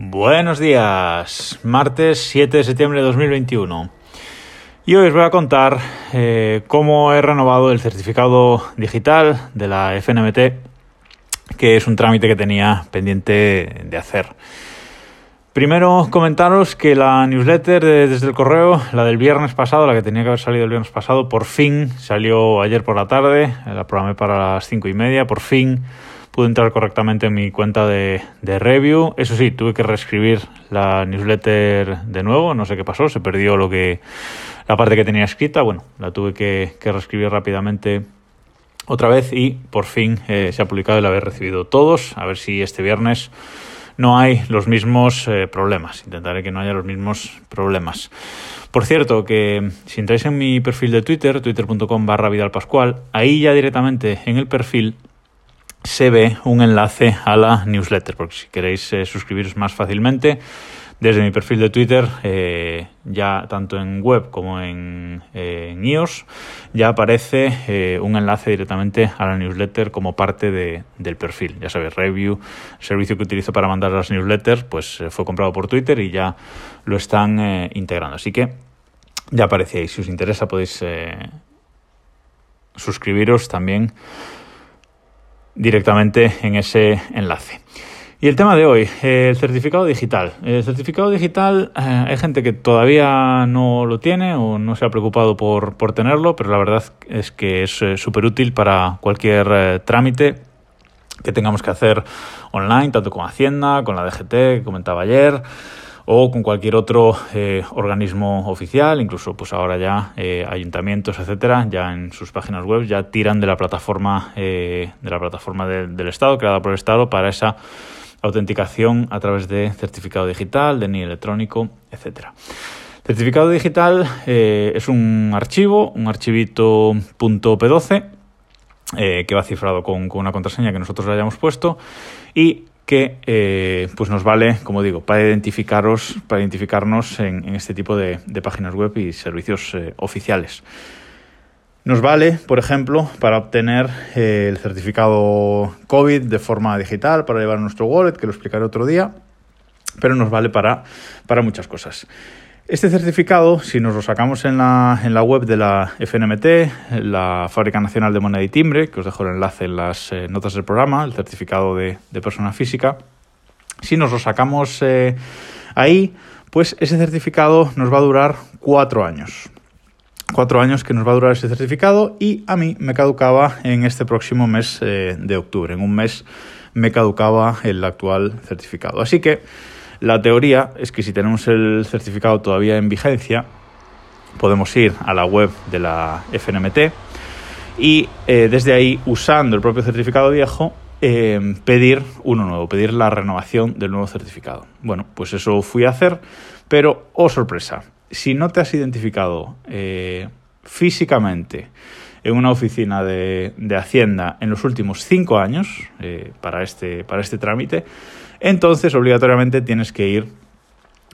Buenos días, martes 7 de septiembre de 2021. Y hoy os voy a contar eh, cómo he renovado el certificado digital de la FNMT, que es un trámite que tenía pendiente de hacer. Primero comentaros que la newsletter desde el correo, la del viernes pasado, la que tenía que haber salido el viernes pasado, por fin salió ayer por la tarde, la programé para las cinco y media, por fin pude entrar correctamente en mi cuenta de, review. Eso sí, tuve que reescribir la newsletter de nuevo, no sé qué pasó, se perdió lo que la parte que tenía escrita, bueno, la tuve que, reescribir rápidamente otra vez y por fin eh, se ha publicado el haber recibido todos, a ver si este viernes no hay los mismos eh, problemas. Intentaré que no haya los mismos problemas. Por cierto, que si entráis en mi perfil de Twitter, twitter.com barra Vidal ahí ya directamente en el perfil se ve un enlace a la newsletter, porque si queréis eh, suscribiros más fácilmente, desde mi perfil de Twitter, eh, ya tanto en web como en, eh, iOS, ya aparece un enlace directamente a la newsletter como parte del perfil. Ya sabéis, Review, servicio que utilizo para mandar las newsletters, pues fue comprado por Twitter y ya lo están integrando. Así que ya aparece ahí. Si os interesa podéis suscribiros también directamente en ese enlace. Y el tema de hoy, el certificado digital. El certificado digital, eh, hay gente que todavía no lo tiene o no se ha preocupado por, por tenerlo, pero la verdad es que es eh, súper útil para cualquier eh, trámite que tengamos que hacer online, tanto con Hacienda, con la DGT, que comentaba ayer o con cualquier otro eh, organismo oficial, incluso pues ahora ya eh, ayuntamientos, etcétera, ya en sus páginas web ya tiran de la plataforma eh, de la plataforma del Estado creada por el Estado para esa autenticación a través de certificado digital, DNI electrónico, etcétera. Certificado digital es un archivo, un archivito .p12 que va cifrado con, con, una contraseña que nosotros le hayamos puesto y que eh, pues nos vale, como digo, para identificaros, para identificarnos en, este tipo de, páginas web y servicios eh, oficiales. Nos vale, por ejemplo, para obtener eh, el certificado COVID de forma digital, para llevar nuestro wallet, que lo explicaré otro día, pero nos vale para, para muchas cosas. Este certificado, si nos lo sacamos en la, en la web de la FNMT, la Fábrica Nacional de Moneda y Timbre, que os dejo el enlace en las eh, notas del programa, el certificado de, persona física, si nos lo sacamos eh, ahí, pues ese certificado nos va a durar cuatro años. Cuatro años que nos va a durar ese certificado y a mí me caducaba en este próximo mes eh, de octubre. En un mes me caducaba el actual certificado. Así que la teoría es que si tenemos el certificado todavía en vigencia, podemos ir a la web de la FNMT y eh, desde ahí, usando el propio certificado viejo, eh, pedir uno nuevo, pedir la renovación del nuevo certificado. Bueno, pues eso fui a hacer, pero, oh sorpresa, si no te has identificado eh, físicamente en una oficina de, Hacienda en los últimos cinco años para, este, para este trámite, entonces obligatoriamente tienes que ir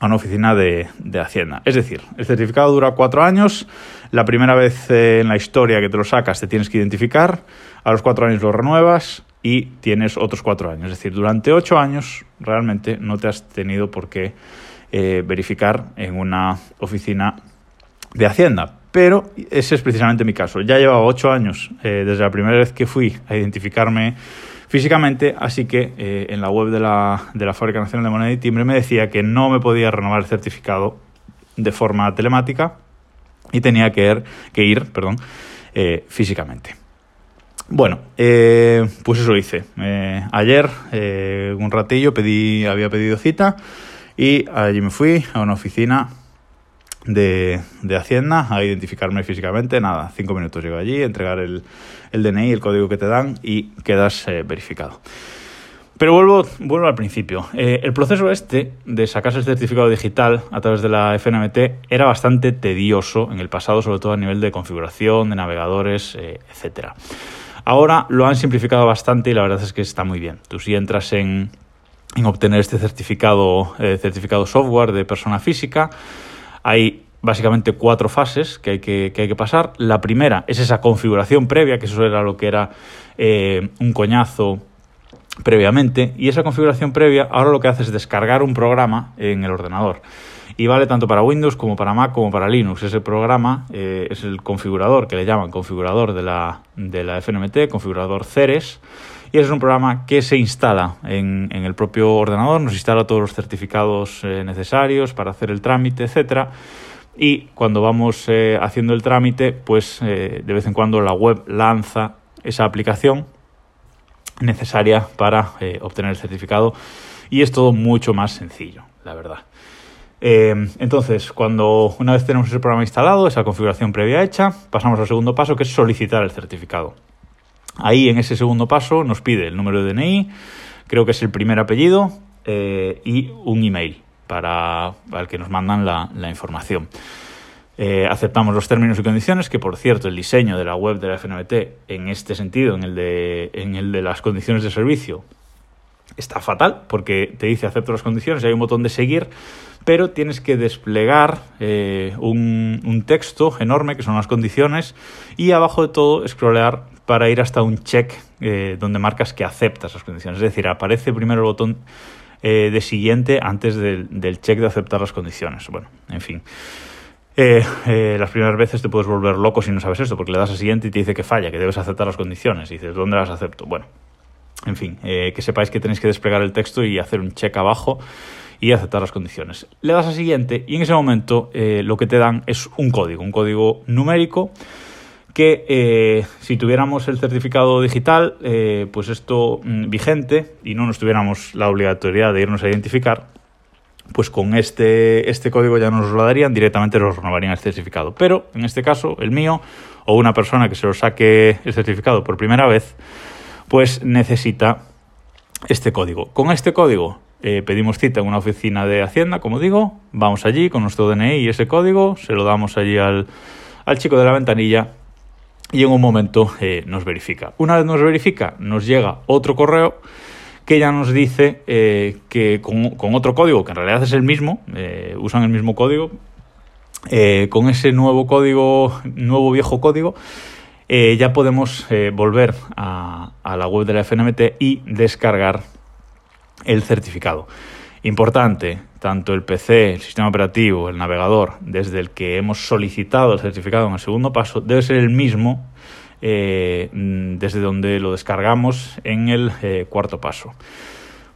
a una oficina de, Hacienda. Es decir, el certificado dura cuatro años, la primera vez eh, en la historia que te lo sacas te tienes que identificar, a los cuatro años lo renuevas y tienes otros cuatro años. Es decir, durante ocho años realmente no te has tenido por qué eh, verificar en una oficina de Hacienda. Pero ese es precisamente mi caso. Ya llevaba ocho años eh, desde la primera vez que fui a identificarme físicamente, así que eh, en la web de la, de la Fábrica Nacional de Moneda y Timbre me decía que no me podía renovar el certificado de forma telemática y tenía que ir, que ir perdón, eh, físicamente. Bueno, eh, pues eso hice. ayer, un ratillo, pedí, había pedido cita y allí me fui a una oficina de, Hacienda a identificarme físicamente. Nada, cinco minutos llego allí, entregar el, el DNI, el código que te dan y quedas eh, verificado. Pero vuelvo, vuelvo al principio. Eh, el proceso este de sacarse el certificado digital a través de la FNMT era bastante tedioso en el pasado, sobre todo a nivel de configuración, de navegadores, eh, etc. Ahora lo han simplificado bastante y la verdad es que está muy bien. Tú si entras en, en obtener este certificado, certificado software de persona física, hay básicamente cuatro fases que hay que, pasar. La primera es esa configuración previa, que eso era lo que era eh, un coñazo previamente y esa configuración previa ahora lo que hace es descargar un programa en el ordenador y vale tanto para Windows como para Mac como para Linux. Ese programa eh, es el configurador que le llaman configurador de la, de la FNMT, configurador Ceres, y es un programa que se instala en, el propio ordenador, nos instala todos los certificados eh, necesarios para hacer el trámite, etcétera. Y cuando vamos eh, haciendo el trámite, pues de vez en cuando la web lanza esa aplicación necesaria para obtener el certificado y es todo mucho más sencillo, la verdad. Eh, entonces, cuando una vez tenemos ese programa instalado, esa configuración previa hecha, pasamos al segundo paso, que es solicitar el certificado. Ahí, en ese segundo paso, nos pide el número de DNI, creo que es el primer apellido, eh, y un email para, el que nos mandan la, información. Eh, aceptamos los términos y condiciones, que por cierto el diseño de la web de la FNBT en este sentido, en el de, en el de las condiciones de servicio, está fatal porque te dice acepto las condiciones y hay un botón de seguir, pero tienes que desplegar eh, un, texto enorme que son las condiciones y abajo de todo scrollear para ir hasta un check eh, donde marcas que aceptas las condiciones. Es decir, aparece primero el botón eh, de siguiente antes del, check de aceptar las condiciones. Bueno, en fin. las primeras veces te puedes volver loco si no sabes esto, porque le das a siguiente y te dice que falla, que debes aceptar las condiciones. Y dices, ¿dónde las acepto? Bueno, en fin, que sepáis que tenéis que desplegar el texto y hacer un check abajo y aceptar las condiciones. Le das a siguiente y en ese momento eh, lo que te dan es un código, un código numérico que eh, si tuviéramos el certificado digital, eh, pues esto mm, vigente y no nos tuviéramos la obligatoriedad de irnos a identificar, pues con este, este código ya nos lo darían, directamente nos renovarían el certificado. Pero en este caso, el mío o una persona que se lo saque el certificado por primera vez, pues necesita este código. Con este código eh, pedimos cita en una oficina de Hacienda, como digo, vamos allí con nuestro DNI y ese código, se lo damos allí al, chico de la ventanilla y en un momento eh, nos verifica. Una vez nos verifica, nos llega otro correo que ya nos dice eh, que con, otro código, que en realidad es el mismo, usan el mismo código, con ese nuevo código, nuevo viejo código, ya podemos volver a la web de la FNMT y descargar el certificado. Importante, tanto el PC, el sistema operativo, el navegador, desde el que hemos solicitado el certificado en el segundo paso, debe ser el mismo eh, desde donde lo descargamos en el eh, cuarto paso.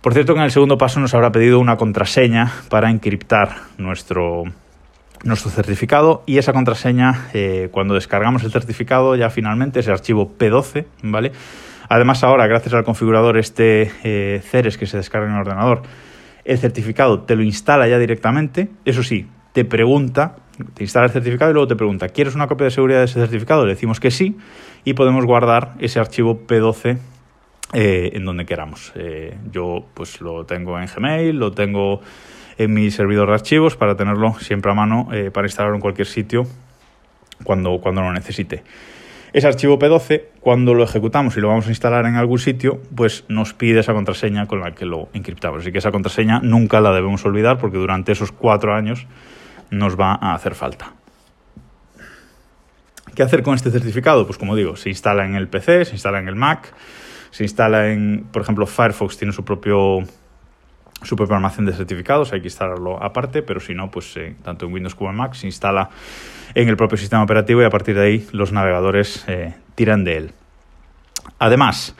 Por cierto, que en el segundo paso nos habrá pedido una contraseña para encriptar nuestro, nuestro certificado y esa contraseña, eh, cuando descargamos el certificado, ya finalmente ese archivo P12, ¿vale? Además, ahora, gracias al configurador este Ceres que se descarga en el ordenador, el certificado te lo instala ya directamente. Eso sí, te pregunta, te instala el certificado y luego te pregunta, ¿quieres una copia de seguridad de ese certificado? Le decimos que sí y podemos guardar ese archivo P12 eh, en donde queramos. Eh, yo pues lo tengo en Gmail, lo tengo en mi servidor de archivos para tenerlo siempre a mano para instalarlo en cualquier sitio cuando, cuando lo necesite. Ese archivo P12, cuando lo ejecutamos y lo vamos a instalar en algún sitio, pues nos pide esa contraseña con la que lo encriptamos. Así que esa contraseña nunca la debemos olvidar porque durante esos cuatro años nos va a hacer falta. ¿Qué hacer con este certificado? Pues como digo, se instala en el PC, se instala en el Mac, se instala en, por ejemplo, Firefox tiene su propio su propio de certificados, hay que instalarlo aparte, pero si no, pues eh, tanto en Windows como en Mac se instala en el propio sistema operativo y a partir de ahí los navegadores eh, tiran de él. Además,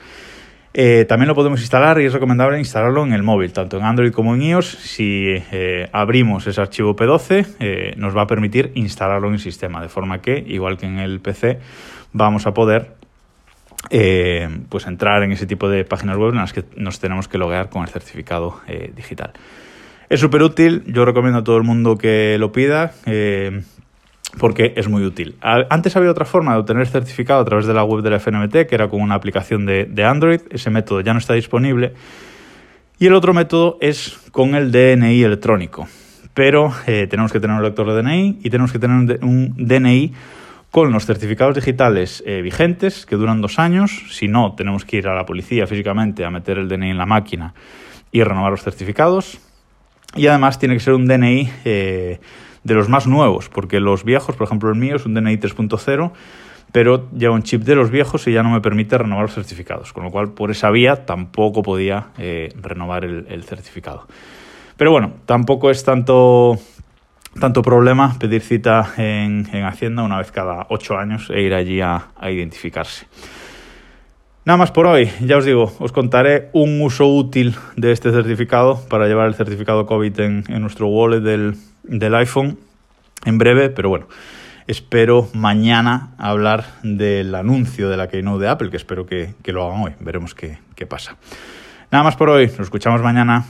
eh, también lo podemos instalar y es recomendable instalarlo en el móvil, tanto en Android como en iOS. Si abrimos ese archivo P12, nos va a permitir instalarlo en el sistema, de forma que, igual que en el PC, vamos a poder pues entrar en ese tipo de páginas web en las que nos tenemos que loguear con el certificado digital. Es súper útil, yo recomiendo a todo el mundo que lo pida porque es muy útil. Antes había otra forma de obtener certificado a través de la web de la FNMT, que era con una aplicación de, Android. Ese método ya no está disponible. Y el otro método es con el DNI electrónico. Pero eh, tenemos que tener un lector de DNI y tenemos que tener un DNI con los certificados digitales eh, vigentes, que duran dos años. Si no, tenemos que ir a la policía físicamente a meter el DNI en la máquina y renovar los certificados. Y además tiene que ser un DNI eh, de los más nuevos, porque los viejos, por ejemplo el mío es un DNI 3.0 pero lleva un chip de los viejos y ya no me permite renovar los certificados, con lo cual por esa vía tampoco podía eh, renovar el, certificado. Pero bueno, tampoco es tanto, tanto problema pedir cita en, Hacienda una vez cada ocho años e ir allí a, identificarse. Nada más por hoy, ya os digo, os contaré un uso útil de este certificado para llevar el certificado COVID en, nuestro wallet del, del iPhone en breve, pero bueno, espero mañana hablar del anuncio de la Keynote de Apple, que espero que, lo hagan hoy. Veremos qué, qué pasa. Nada más por hoy, nos escuchamos mañana.